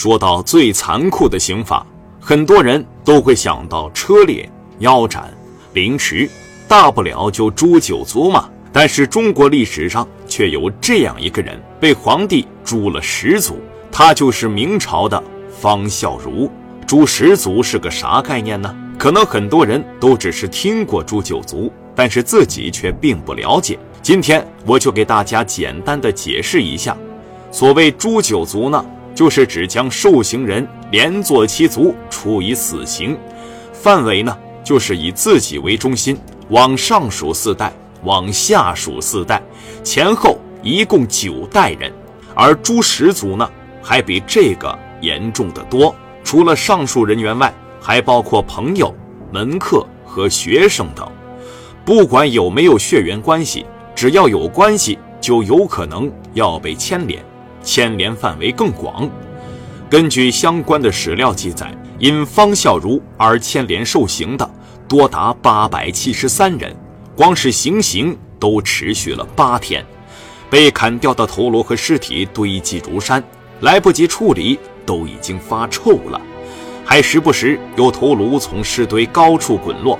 说到最残酷的刑法，很多人都会想到车裂、腰斩、凌迟，大不了就诛九族嘛。但是中国历史上却有这样一个人，被皇帝诛了十族，他就是明朝的方孝孺。诛十族是个啥概念呢？可能很多人都只是听过诛九族，但是自己却并不了解。今天我就给大家简单的解释一下，所谓诛九族呢。就是指将受刑人连坐其族，处以死刑。范围呢，就是以自己为中心，往上数四代，往下数四代，前后一共九代人。而诛十族呢，还比这个严重的多。除了上述人员外，还包括朋友、门客和学生等。不管有没有血缘关系，只要有关系，就有可能要被牵连。牵连范围更广。根据相关的史料记载，因方孝孺而牵连受刑的多达八百七十三人，光是行刑都持续了八天，被砍掉的头颅和尸体堆积如山，来不及处理都已经发臭了，还时不时有头颅从尸堆高处滚落，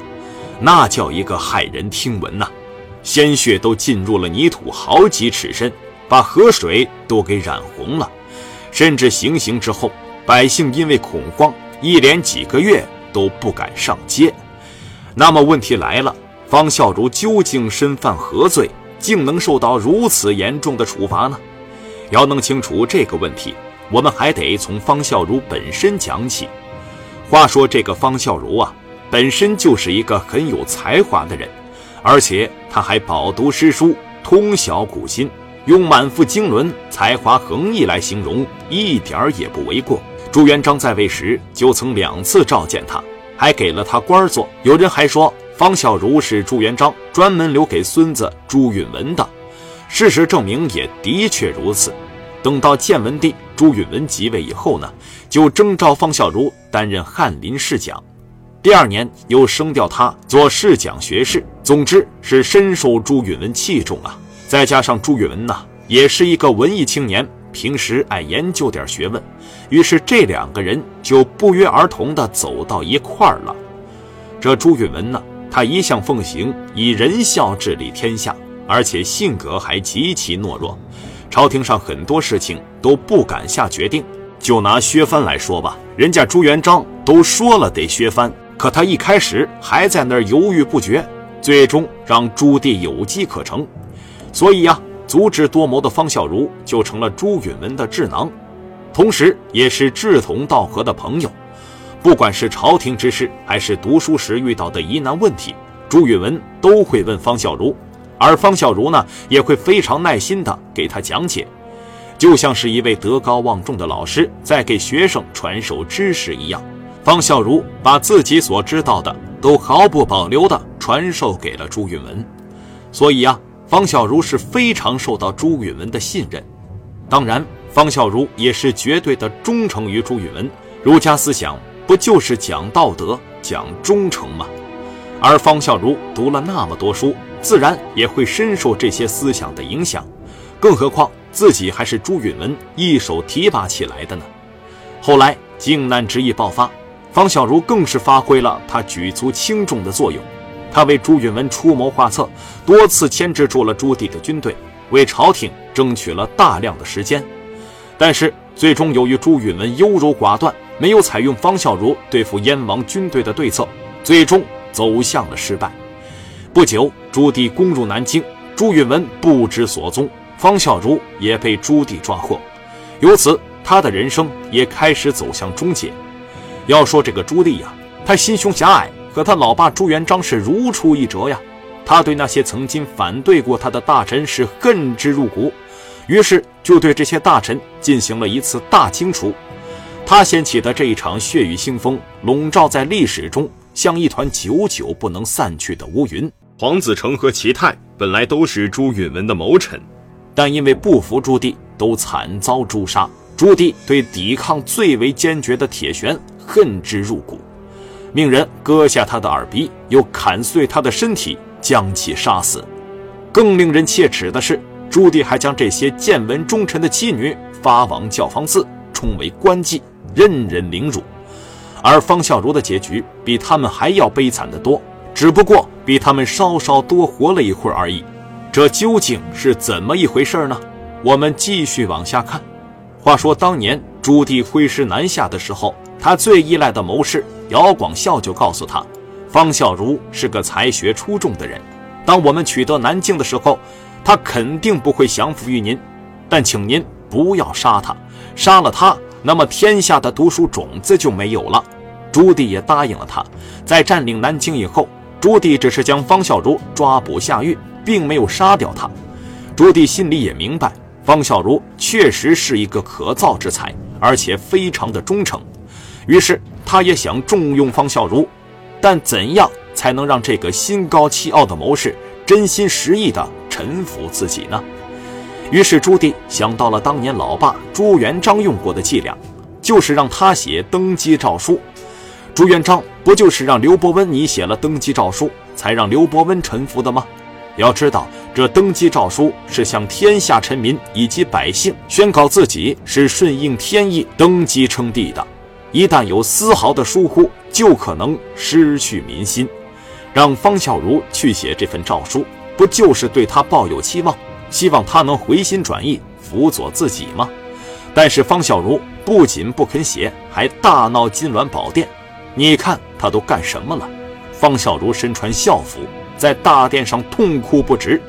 那叫一个骇人听闻呐！鲜血都浸入了泥土好几尺深。把河水都给染红了，甚至行刑之后，百姓因为恐慌，一连几个月都不敢上街。那么问题来了，方孝孺究竟身犯何罪，竟能受到如此严重的处罚呢？要弄清楚这个问题，我们还得从方孝孺本身讲起。话说这个方孝孺啊，本身就是一个很有才华的人，而且他还饱读诗书，通晓古今。用满腹经纶、才华横溢来形容，一点儿也不为过。朱元璋在位时就曾两次召见他，还给了他官做。有人还说方孝孺是朱元璋专门留给孙子朱允文的，事实证明也的确如此。等到建文帝朱允文即位以后呢，就征召方孝孺担任翰林侍讲，第二年又升调他做侍讲学士。总之是深受朱允文器重啊。再加上朱允文呐，也是一个文艺青年，平时爱研究点学问，于是这两个人就不约而同地走到一块儿了。这朱允文呢，他一向奉行以仁孝治理天下，而且性格还极其懦弱，朝廷上很多事情都不敢下决定。就拿削藩来说吧，人家朱元璋都说了得削藩，可他一开始还在那儿犹豫不决，最终让朱棣有机可乘。所以呀，足智多谋的方孝孺就成了朱允文的智囊，同时也是志同道合的朋友。不管是朝廷之事，还是读书时遇到的疑难问题，朱允文都会问方孝孺，而方孝孺呢，也会非常耐心地给他讲解，就像是一位德高望重的老师在给学生传授知识一样。方孝孺把自己所知道的都毫不保留地传授给了朱允文，所以呀。方孝孺是非常受到朱允文的信任，当然，方孝孺也是绝对的忠诚于朱允文。儒家思想不就是讲道德、讲忠诚吗？而方孝孺读了那么多书，自然也会深受这些思想的影响。更何况自己还是朱允文一手提拔起来的呢？后来靖难之役爆发，方孝孺更是发挥了他举足轻重的作用。他为朱允文出谋划策，多次牵制住了朱棣的军队，为朝廷争取了大量的时间。但是最终由于朱允文优柔寡断，没有采用方孝孺对付燕王军队的对策，最终走向了失败。不久，朱棣攻入南京，朱允文不知所踪，方孝孺也被朱棣抓获，由此他的人生也开始走向终结。要说这个朱棣呀，他心胸狭隘。和他老爸朱元璋是如出一辙呀，他对那些曾经反对过他的大臣是恨之入骨，于是就对这些大臣进行了一次大清除。他掀起的这一场血雨腥风，笼罩在历史中，像一团久久不能散去的乌云。黄子成和齐泰本来都是朱允文的谋臣，但因为不服朱棣，都惨遭诛杀。朱棣对抵抗最为坚决的铁旋恨之入骨。命人割下他的耳鼻，又砍碎他的身体，将其杀死。更令人切齿的是，朱棣还将这些见闻忠臣的妻女发往教坊寺，充为官妓，任人凌辱。而方孝孺的结局比他们还要悲惨得多，只不过比他们稍稍多活了一会儿而已。这究竟是怎么一回事呢？我们继续往下看。话说当年朱棣挥师南下的时候，他最依赖的谋士姚广孝就告诉他，方孝孺是个才学出众的人。当我们取得南京的时候，他肯定不会降服于您，但请您不要杀他，杀了他。那么天下的读书种子就没有了。朱棣也答应了他。在占领南京以后，朱棣只是将方孝孺抓捕下狱，并没有杀掉他。朱棣心里也明白，方孝孺确实是一个可造之才，而且非常的忠诚。于是他也想重用方孝孺，但怎样才能让这个心高气傲的谋士真心实意地臣服自己呢？于是朱棣想到了当年老爸朱元璋用过的伎俩，就是让他写登基诏书。朱元璋不就是让刘伯温拟写了登基诏书，才让刘伯温臣服的吗？要知道，这登基诏书是向天下臣民以及百姓宣告自己是顺应天意登基称帝的，一旦有丝毫的疏忽，就可能失去民心。让方孝孺去写这份诏书，不就是对他抱有期望？希望他能回心转意，辅佐自己吗？但是方孝孺不仅不肯写，还大闹金銮宝殿。你看他都干什么了？方孝孺身穿校服，在大殿上痛哭不止。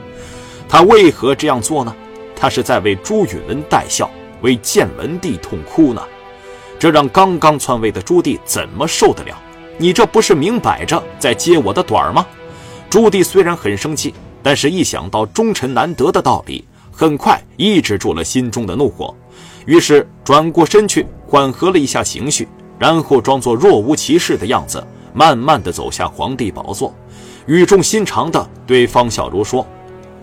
他为何这样做呢？他是在为朱允炆戴孝，为建文帝痛哭呢。这让刚刚篡位的朱棣怎么受得了？你这不是明摆着在揭我的短吗？朱棣虽然很生气。但是，一想到忠臣难得的道理，很快抑制住了心中的怒火，于是转过身去，缓和了一下情绪，然后装作若无其事的样子，慢慢的走下皇帝宝座，语重心长的对方孝孺说：“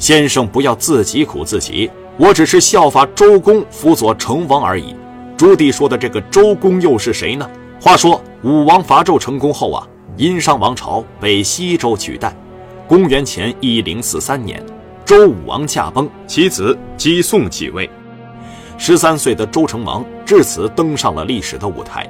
先生不要自己苦自己，我只是效法周公辅佐成王而已。”朱棣说的这个周公又是谁呢？话说武王伐纣成功后啊，殷商王朝被西周取代。公元前一零四三年，周武王驾崩，其子姬宋继位。十三岁的周成王至此登上了历史的舞台。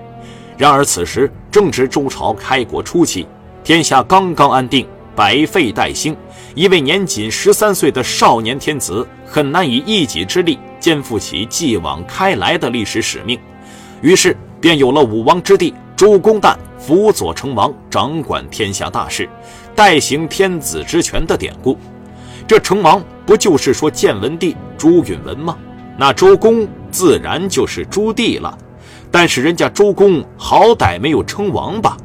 然而此时正值周朝开国初期，天下刚刚安定，百废待兴，一位年仅十三岁的少年天子很难以一己之力肩负起继往开来的历史使命，于是便有了武王之弟周公旦辅佐成王，掌管天下大事。代行天子之权的典故，这成王不就是说建文帝朱允文吗？那周公自然就是朱棣了。但是人家周公好歹没有称王吧？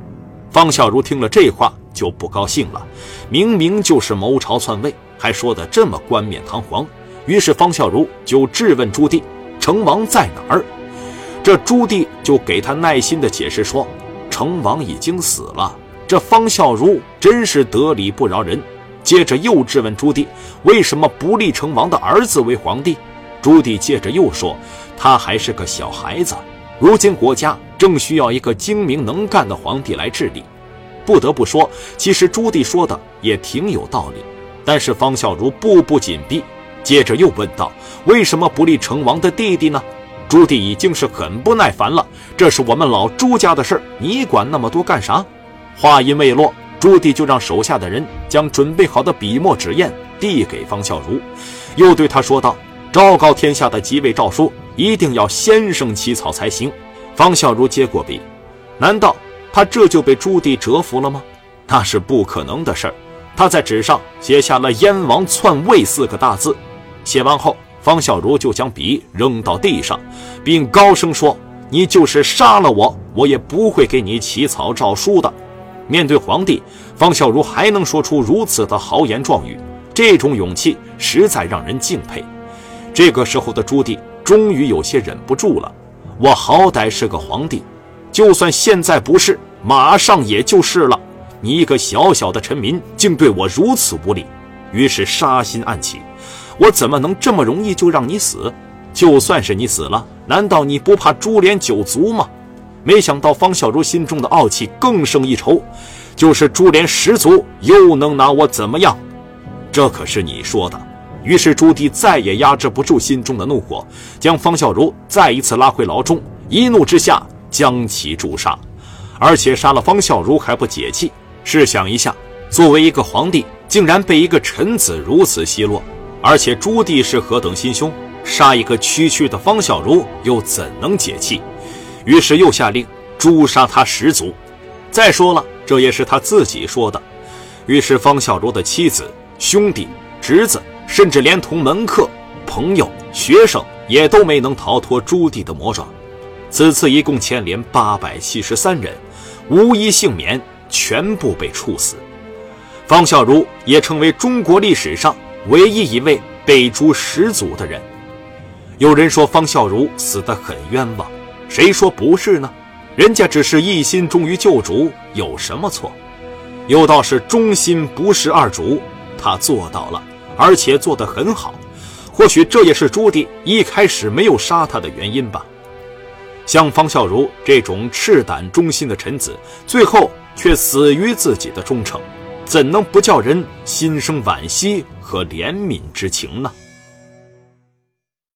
方孝孺听了这话就不高兴了，明明就是谋朝篡位，还说得这么冠冕堂皇。于是方孝孺就质问朱棣：“成王在哪儿？”这朱棣就给他耐心地解释说：“成王已经死了。”这方孝孺真是得理不饶人，接着又质问朱棣：“为什么不立成王的儿子为皇帝？”朱棣接着又说：“他还是个小孩子，如今国家正需要一个精明能干的皇帝来治理。”不得不说，其实朱棣说的也挺有道理。但是方孝孺步步紧逼，接着又问道：“为什么不立成王的弟弟呢？”朱棣已经是很不耐烦了：“这是我们老朱家的事儿，你管那么多干啥？”话音未落，朱棣就让手下的人将准备好的笔墨纸砚递给方孝孺，又对他说道：“昭告天下的即位诏书，一定要先生起草才行。”方孝孺接过笔，难道他这就被朱棣折服了吗？那是不可能的事儿。他在纸上写下了“燕王篡位”四个大字，写完后，方孝孺就将笔扔到地上，并高声说：“你就是杀了我，我也不会给你起草诏书的。”面对皇帝，方孝孺还能说出如此的豪言壮语，这种勇气实在让人敬佩。这个时候的朱棣终于有些忍不住了：“我好歹是个皇帝，就算现在不是，马上也就是了。你一个小小的臣民，竟对我如此无礼。”于是杀心暗起：“我怎么能这么容易就让你死？就算是你死了，难道你不怕株连九族吗？”没想到方孝孺心中的傲气更胜一筹，就是株连十族又能拿我怎么样？这可是你说的。于是朱棣再也压制不住心中的怒火，将方孝孺再一次拉回牢中，一怒之下将其诛杀，而且杀了方孝孺还不解气。试想一下，作为一个皇帝，竟然被一个臣子如此奚落，而且朱棣是何等心胸，杀一个区区的方孝孺又怎能解气？于是又下令诛杀他十族。再说了，这也是他自己说的。于是方孝孺的妻子、兄弟、侄子，甚至连同门客、朋友、学生，也都没能逃脱朱棣的魔爪。此次一共牵连八百七十三人，无一幸免，全部被处死。方孝孺也成为中国历史上唯一一位被诛十族的人。有人说方孝孺死得很冤枉，谁说不是呢？人家只是一心忠于旧主，有什么错？有道是忠心不事二主，他做到了，而且做得很好。或许这也是朱棣一开始没有杀他的原因吧。像方孝孺这种赤胆忠心的臣子，最后却死于自己的忠诚，怎能不叫人心生惋惜和怜悯之情呢？